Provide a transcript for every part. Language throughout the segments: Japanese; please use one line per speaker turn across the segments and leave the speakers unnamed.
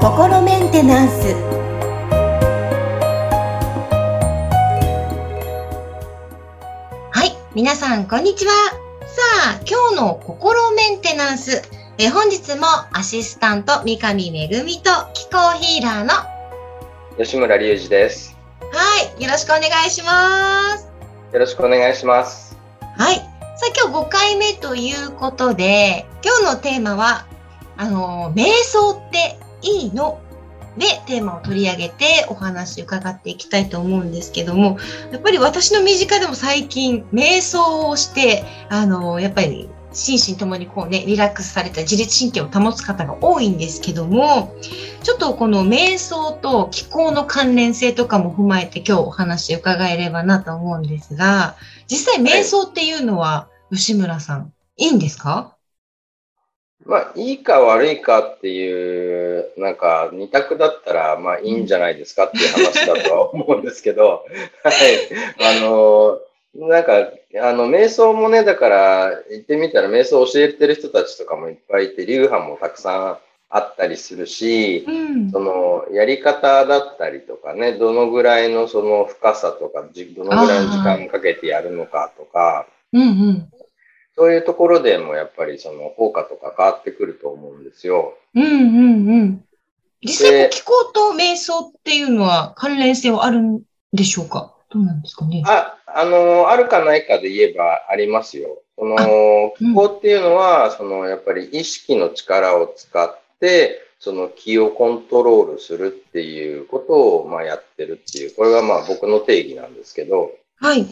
心メンテナンス。はい皆さんこんにちは。さあ今日の心メンテナンス。え本日もアシスタント三上恵と気候ヒーラーの
吉村隆二です。
はいよろしくお願いします。
よろしくお願いします。
はいさあ今日5回目ということで今日のテーマはあの瞑想っていいの？でテーマを取り上げてお話を伺っていきたいと思うんですけども、やっぱり私の身近でも最近瞑想をして、あの、やっぱり心身ともにこうね、リラックスされた自律神経を保つ方が多いんですけども、ちょっとこの瞑想と気候の関連性とかも踏まえて今日お話伺えればなと思うんですが、実際瞑想っていうのは吉村さん、いいんですか？
まあ、いいか悪いかっていう、なんか、二択だったら、まあ、いいんじゃないですかっていう話だとは思うんですけど、はい。あの、なんか、あの、瞑想もね、だから、言ってみたら、瞑想を教えてる人たちとかもいっぱいいて、流派もたくさんあったりするし、うん、その、やり方だったりとかね、どのぐらいのその深さとか、どのぐらいの時間かけてやるのかとか、うんうん、そういうところでもやっぱりその効果とか変わってくると思うんですよ。
うんうんうん。実際、気候と瞑想っていうのは関連性はあるんでしょうか？どうなんですかね？
あ、あの、あるかないかで言えばありますよ。その、気候っていうのは、その、やっぱり意識の力を使って、その気をコントロールするっていうことを、まあ、やってるっていう、これがまあ僕の定義なんですけど、
はい。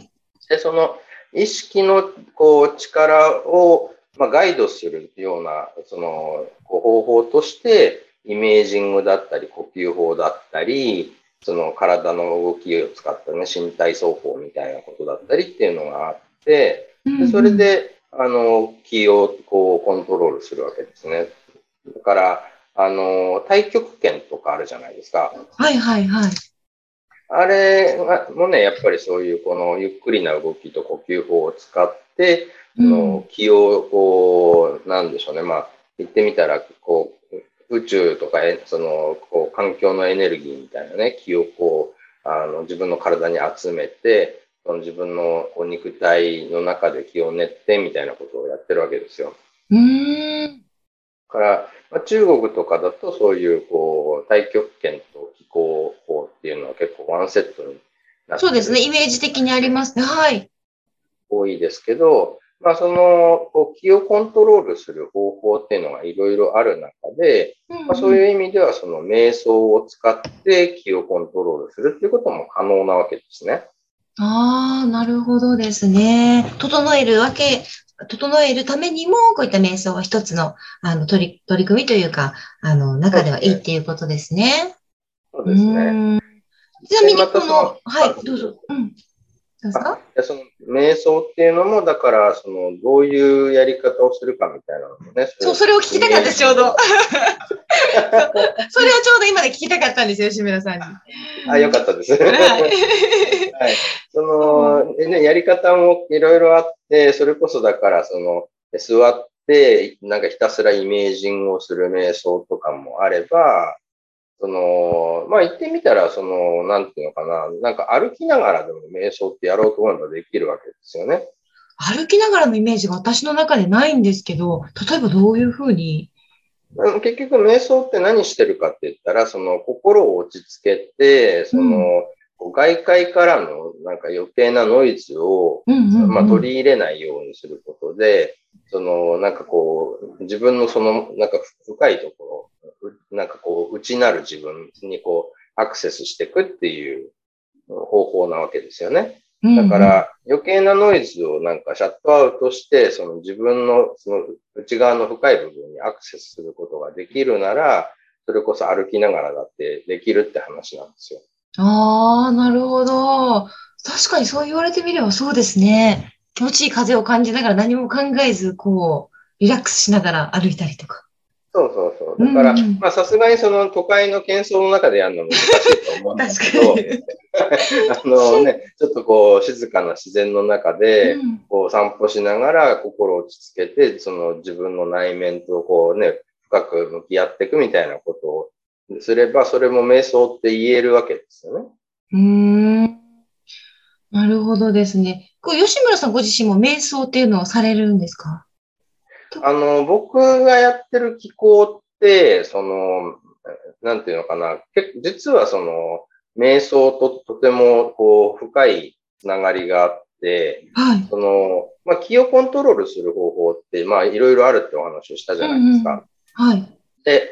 で、その、意識のこう力を、まあ、ガイドするようなその方法として、イメージングだったり、呼吸法だったり、その体の動きを使ったね、身体操法みたいなことだったりっていうのがあって、でそれで、あの、気をこうコントロールするわけですね。だから、あの、太極拳とかあるじゃないですか。
はいはいはい。
あれもね、やっぱりそういうこのゆっくりな動きと呼吸法を使って、うん、の気をこう、なんでしょうね、まあ、言ってみたら、こう、宇宙とか、その、こう、環境のエネルギーみたいなね、気をこう、あの、自分の体に集めて、その自分のこう肉体の中で気を練ってみたいなことをやってるわけですよ。
うん。
から、まあ、中国とかだとそういう、こう、太極拳と気候法っていうのは結構ワンセットに
なってそうですね。イメージ的にありますね。はい。
多いですけど、まあ、その、こう気をコントロールする方法っていうのがいろいろある中で、うんうん、まあ、そういう意味では、その瞑想を使って気をコントロールするっていうことも可能なわけですね。
ああ、なるほどですね。整えるわけ整えるためにも、こういった瞑想は一つの、あの、取り、取り組みというか、あの、中ではいいっていうことですね。
そうですね。
ちなみに、この、はい、どうぞ。うん。ですか
その瞑想っていうのも、だから、その、どういうやり方をするかみたいなのもね。
そう、それを聞きたかった、ちょうど。それをちょうど今で聞きたかったんですよ、志村さんに。
あ、よかったです。はい。はい。その、ね、やり方もいろいろあって、それこそだから、その、座って、なんかひたすらイメージングをする瞑想とかもあれば、その、まあ、言ってみたら、その、なんていうのかな、なんか歩きながらでも瞑想ってやろうと思えばできるわけですよね。
歩きながらのイメージが私の中でないんですけど、例えばどういうふうに？
結局、瞑想って何してるかって言ったら、その心を落ち着けて、その、外界からのなんか余計なノイズを、まあ、取り入れないようにすることで、その、なんかこう、自分のその、なんか深いところ、なんかこう、内なる自分にこう、アクセスしていくっていう方法なわけですよね。だから余計なノイズをなんかシャットアウトして、その自分のその内側の深い部分にアクセスすることができるなら、それこそ歩きながらだってできるって話なんですよ。
ああ、なるほど。確かにそう言われてみればそうですね。気持ちいい風を感じながら何も考えず、こう、リラックスしながら歩いたりとか。
そうそうだから、まあさすがにその都会の喧騒の中でやるの難しいと思うんですけど、あのね、ちょっとこう静かな自然の中で、こう散歩しながら心を落ち着けて、その自分の内面とこうね、深く向き合っていくみたいなことをすれば、それも瞑想って言えるわけですよね。
うん。なるほどですね。こう吉村さんご自身も瞑想っていうのをされるんですか
あの、僕がやってる気候その、なんていうのかな、実はその、瞑想ととてもこう深いつながりがあって、はい、その、まあ、気をコントロールする方法って、まあ、いろいろあるってお話をしたじゃないですか。
うんうん、はい。
で、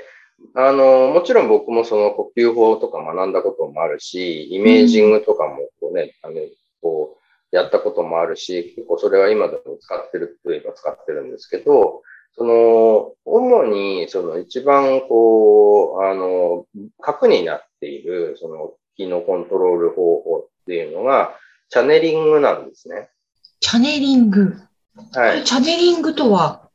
あの、もちろん僕もその呼吸法とか学んだこともあるし、イメージングとかもこうね、うん、あの、こう、やったこともあるし、結構それは今でも使ってるといえば使ってるんですけど、その、主に、その一番こう、あの、核になっている、その、気のコントロール方法っていうのが、チャネリングなんですね。
チャネリングはい。チャネリングとは、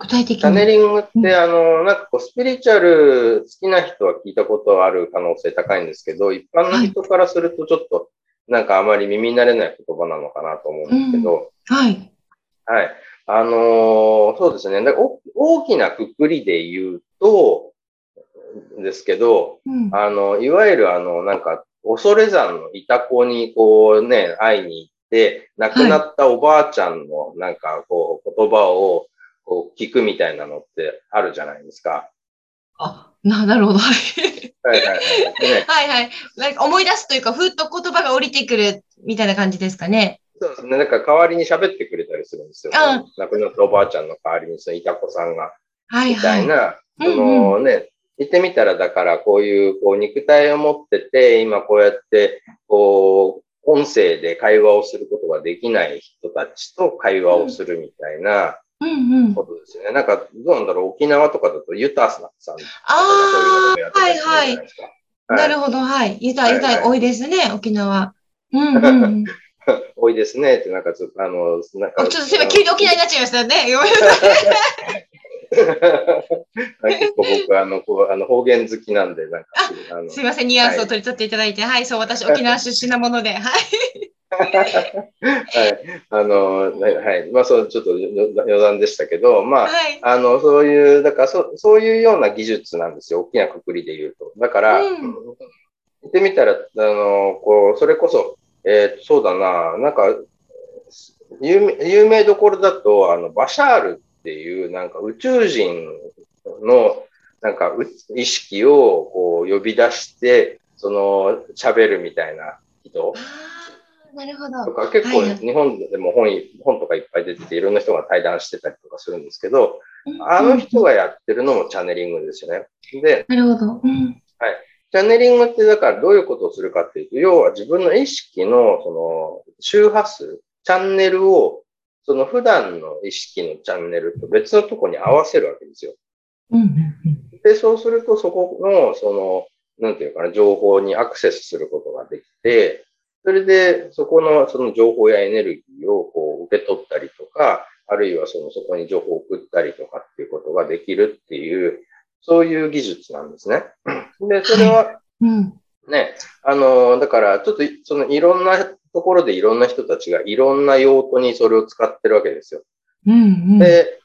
具体的に？
チャネリングって、うん、あの、なんかこう、スピリチュアル好きな人は聞いたことある可能性高いんですけど、一般の人からするとちょっとなんかあまり耳慣れない言葉なのかなと思うんですけど、
うん、はい。
はい。あのー、そうですね。大きなくくりで言うと、ですけど、うん、あの、いわゆるあの、なんか、恐山のいた子にこうね、会いに行って、亡くなったおばあちゃんのなんかこう、言葉をこう聞くみたいなのってあるじゃないですか。
あ、な、なるほど。はいはいはい。はいはい。なんか思い出すというか、ふっと言葉が降りてくるみたいな感じですかね。
そうですね。なんか代わりに喋ってくれするんですよ、ね。亡くなったおばあちゃんの代わりに、そのいた子さんが。はいはい。みたいな、そのね、うんうん、言ってみたら、だからこういう、こう肉体を持ってて、今こうやって、こう、音声で会話をすることができない人たちと会話をするみたいな、ことですね。うんうん、なんか、どうなんだろう、沖縄とかだとユタさんあ
あ、はいはい。なるほど、はい。ユタ、ユタ多いですね、沖縄。うんうん、うん
多いですねって、なんかちょっと、あの、なんか。
ちょっとすいません、急に沖縄になっちゃいましたね。ごめんなさい。
結構僕、あの、こう、あの、方言好きなんで、なんか。
あのすいません、ニュアンスを取り取っていただいて、はい、はい、そう、私、沖縄出身なもので、はい。はい。
あの、はい。まあ、そう、ちょっと余談でしたけど、まあ、はい、あの、そういう、だからそ、そういうような技術なんですよ。大きなくくりで言うと。だから、うん、言ってみたら、あの、こう、それこそ、えー、そうだな、なんか、有名有名どころだと、あの、バシャールっていう、なんか宇宙人の、なんか意識をこう呼び出して、その喋るみたいな人。
なるほど。
とか結構日本でも本、はい、本とかいっぱい出てていろんな人が対談してたりとかするんですけど、あの人がやってるのもチャネリングですよね。で、
なるほど。うん、
はい。チャネリングってだからどういうことをするかっていうと、要は自分の意識のその周波数、チャンネルをその普段の意識のチャンネルと別のとこに合わせるわけですよ。で、そうするとそこの、その、なんていうかな、情報にアクセスすることができて、それでそこのその情報やエネルギーをこう受け取ったりとか、あるいはそのそこに情報を送ったりとかっていうことができるっていう、そういう技術なんですね。で、それは、ね、あの、だからちょっとそのいろんなところでいろんな人たちがいろんな用途にそれを使ってるわけですよ。
うんうん、
で、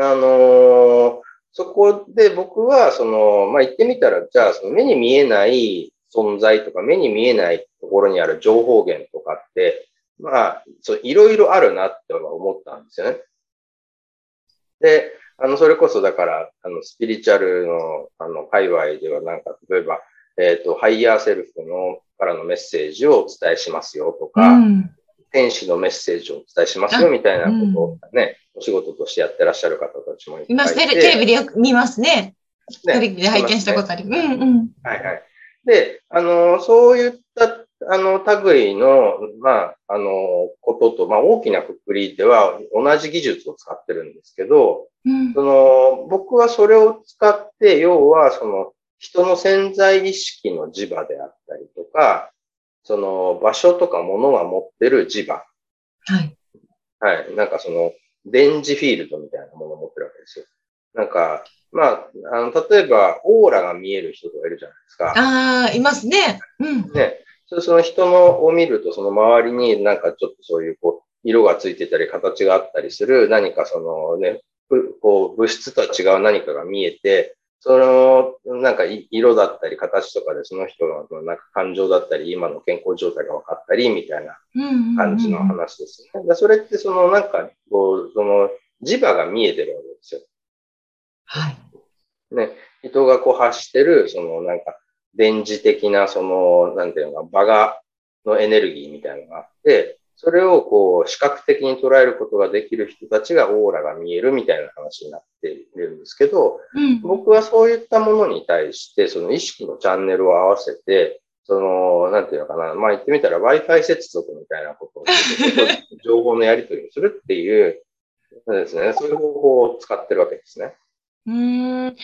あのー、そこで僕は、その、まあ、言ってみたら、じゃあ、その目に見えない存在とか、目に見えないところにある情報源とかって、まあ、そういろいろあるなって思ったんですよね。で、あの、それこそだから、あの、スピリチュアルの、あの、界隈ではなんか、例えば、えっ、ー、と、 higher self のからのメッセージをお伝えしますよとか、うん、天使のメッセージをお伝えしますよみたいなことをね、うん、お仕事としてやってらっしゃる方たちもい
ます。テレビでよく見ますね。ねテレビで拝見したことある。ね、うんうん。
はいはい。で、あの、そういった、あの、類の、まあ、あの、ことと、まあ、大きなくくりでは同じ技術を使ってるんですけど、うん、その、僕はそれを使って、要は、その、人の潜在意識の磁場であったりとか、その場所とか物が持ってる磁場。
はい。
はい。なんかその、電磁フィールドみたいなものを持ってるわけですよ。なんか、まあ、あの、例えば、オーラが見える人とかいるじゃないですか。
ああ、いますね。うん。
ね。その人のを見ると、その周りになんかちょっとそういう、こう、色がついてたり、形があったりする、何かそのね、こう、物質とは違う何かが見えて、その、なんか色だったり形とかでその人のなんか感情だったり、今の健康状態が分かったり、みたいな感じの話ですね。それってそのなんか、こう、その磁場が見えてるわけですよ。
はい。
ね、人がこう発してる、そのなんか、電磁的な、その、なんていうのか、場が、のエネルギーみたいなのがあって、それをこう視覚的に捉えることができる人たちがオーラが見えるみたいな話になっているんですけど、うん、僕はそういったものに対して、その意識のチャンネルを合わせて、その、なんていうのかな、まあ言ってみたら Wi-Fi 接続みたいなことを、情報のやり取りをするっていう、ですね、そういう方法を使ってるわけですね。
うん。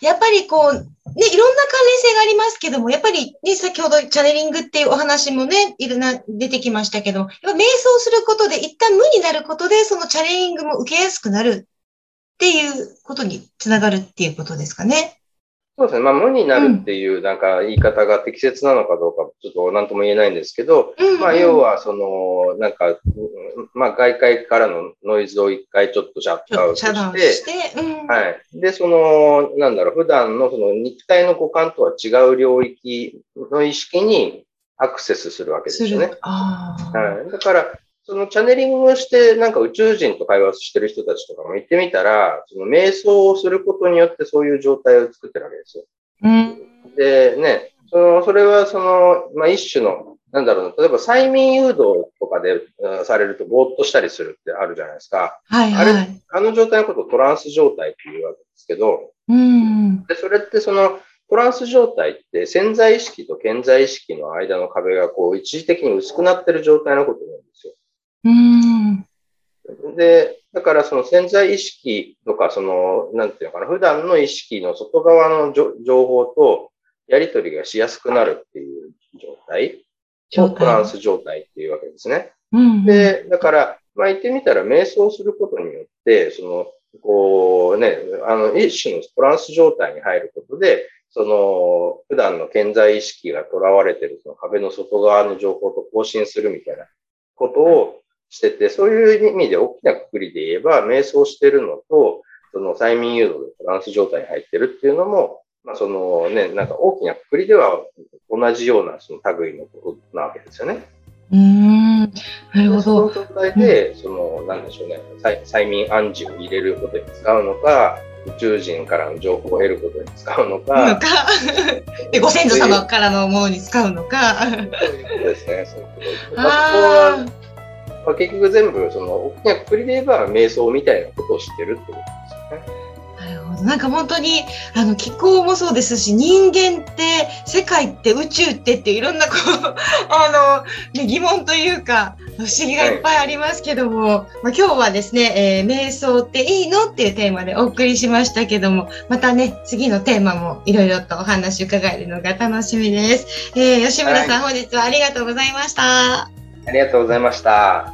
やっぱりこう、ね、いろんな関連性がありますけども、やっぱりね、先ほどチャネリングっていうお話もね、いろんな出てきましたけど、やっぱ瞑想することで、一旦無になることで、そのチャネリングも受けやすくなるっていうことにつながるっていうことですかね。
そうですね。まあ、無になるっていう、なんか言い方が適切なのかどうか、ちょっと何とも言えないんですけど、うんうん、まあ、要は、その、なんか、まあ、外界からのノイズを一回ちょっとシャットアウトして、してうん、はい。で、その、なんだろう、普段のその肉体の五感とは違う領域の意識にアクセスするわけですよね。はい。だから、そのチャネリングをして、なんか宇宙人と会話してる人たちとかも言ってみたら、その瞑想をすることによってそういう状態を作ってるわけですよ。
うん、
で、ね、その、それはその、まあ、一種の、なんだろうな、例えば催眠誘導とかでされるとぼーっとしたりするってあるじゃないですか。
はい、はい、あれ、
あの状態のことをトランス状態っていうわけですけど、
うん、
で、それってその、トランス状態って潜在意識と健在意識の間の壁がこう一時的に薄くなってる状態のことなんですよ。で、だからその潜在意識とか、その、なんていうのかな、普段の意識の外側の情報とやり取りがしやすくなるっていう状態。をトランス状態っていうわけですね。
うん、
で、だから、まあ言ってみたら瞑想することによって、その、こうね、あの、一種のトランス状態に入ることで、その、普段の健在意識が囚われてるその壁の外側の情報と更新するみたいなことをしてて、そういう意味で大きなくくりで言えば、瞑想してるのと、その催眠誘導でトランス状態に入ってるっていうのも、まあ、そのね、なんか大きなくくりでは同じようなその類のことなわけですよね。
うん、なるほど。
その状態で、その、なんでしょうね、催眠暗示を入れることに使うのか、宇宙人からの情報を得ることに使うのか。
のか でご先祖様からのものに使うのか。
そういうことですね。そういうこと。まあ、結局全部、その、大きなくくりで言えば、瞑想みたいなことをしてるってことですよね。
なるほど。なんか本当に、あの、気候もそうですし、人間って、世界って宇宙ってっていろんなこう、あの、ね、疑問というか、不思議がいっぱいありますけども、はい、まあ、今日はですね、えー、瞑想っていいのっていうテーマでお送りしましたけども、またね、次のテーマもいろいろとお話伺えるのが楽しみです。えー、吉村さん、はい、本日はありがとうございました。
ありがとうございました。